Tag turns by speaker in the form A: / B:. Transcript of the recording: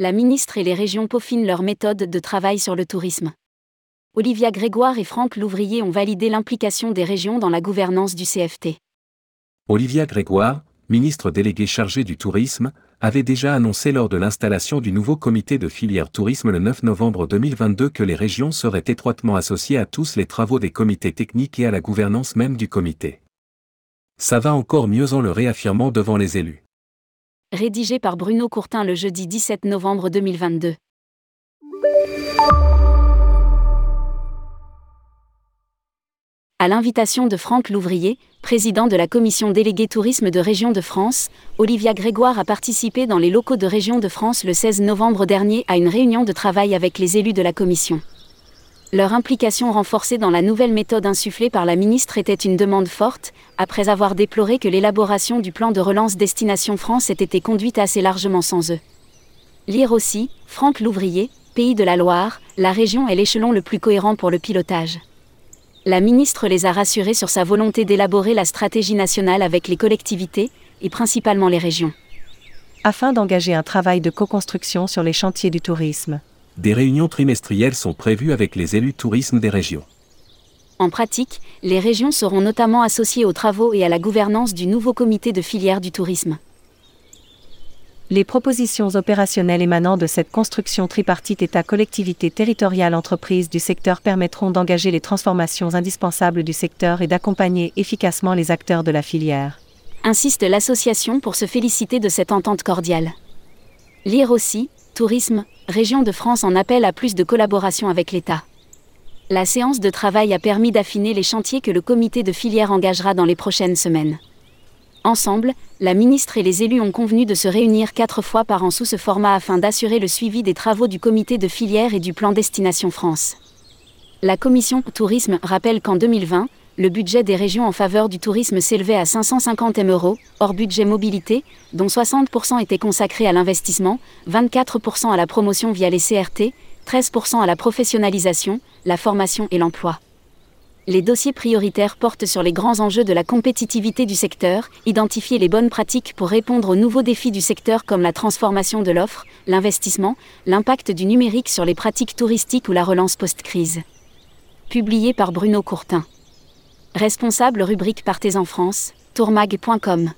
A: la ministre et les régions peaufinent leur méthode de travail sur le tourisme. Olivia Grégoire et Franck Louvrier ont validé l'implication des régions dans la gouvernance du CFT.
B: Olivia Grégoire, ministre déléguée chargée du tourisme, avait déjà annoncé lors de l'installation du nouveau comité de filière tourisme le 9 novembre 2022 que les régions seraient étroitement associées à tous les travaux des comités techniques et à la gouvernance même du comité. Ça va encore mieux en le réaffirmant devant les élus.
A: Rédigé par Bruno Courtin le jeudi 17 novembre 2022. À l'invitation de Franck Louvrier, président de la commission déléguée tourisme de Région de France, Olivia Grégoire a participé dans les locaux de Région de France le 16 novembre dernier à une réunion de travail avec les élus de la commission. Leur implication renforcée dans la nouvelle méthode insufflée par la ministre était une demande forte, après avoir déploré que l'élaboration du plan de relance Destination France ait été conduite assez largement sans eux. Lire aussi, Franck Louvrier, Pays de la Loire, la région est l'échelon le plus cohérent pour le pilotage la ministre les a rassurés sur sa volonté d'élaborer la stratégie nationale avec les collectivités, et principalement les régions.
C: Afin d'engager un travail de co-construction sur les chantiers du tourisme.
B: Des réunions trimestrielles sont prévues avec les élus tourisme des régions.
A: En pratique, les régions seront notamment associées aux travaux et à la gouvernance du nouveau comité de filière du tourisme.
C: Les propositions opérationnelles émanant de cette construction tripartite État-collectivité territoriale entreprise du secteur permettront d'engager les transformations indispensables du secteur et d'accompagner efficacement les acteurs de la filière.
A: Insiste l'association pour se féliciter de cette entente cordiale. Lire aussi, Tourisme, Région de France en appelle à plus de collaboration avec l'État. La séance de travail a permis d'affiner les chantiers que le comité de filière engagera dans les prochaines semaines. Ensemble, la ministre et les élus ont convenu de se réunir quatre fois par an sous ce format afin d'assurer le suivi des travaux du comité de filière et du plan Destination France. La commission Tourisme rappelle qu'en 2020, le budget des régions en faveur du tourisme s'élevait à 550 M euros, hors budget mobilité, dont 60% étaient consacrés à l'investissement, 24% à la promotion via les CRT, 13% à la professionnalisation, la formation et l'emploi les dossiers prioritaires portent sur les grands enjeux de la compétitivité du secteur, identifier les bonnes pratiques pour répondre aux nouveaux défis du secteur comme la transformation de l'offre, l'investissement, l'impact du numérique sur les pratiques touristiques ou la relance post-crise. Publié par Bruno Courtin. Responsable rubrique Partez en France, tourmag.com.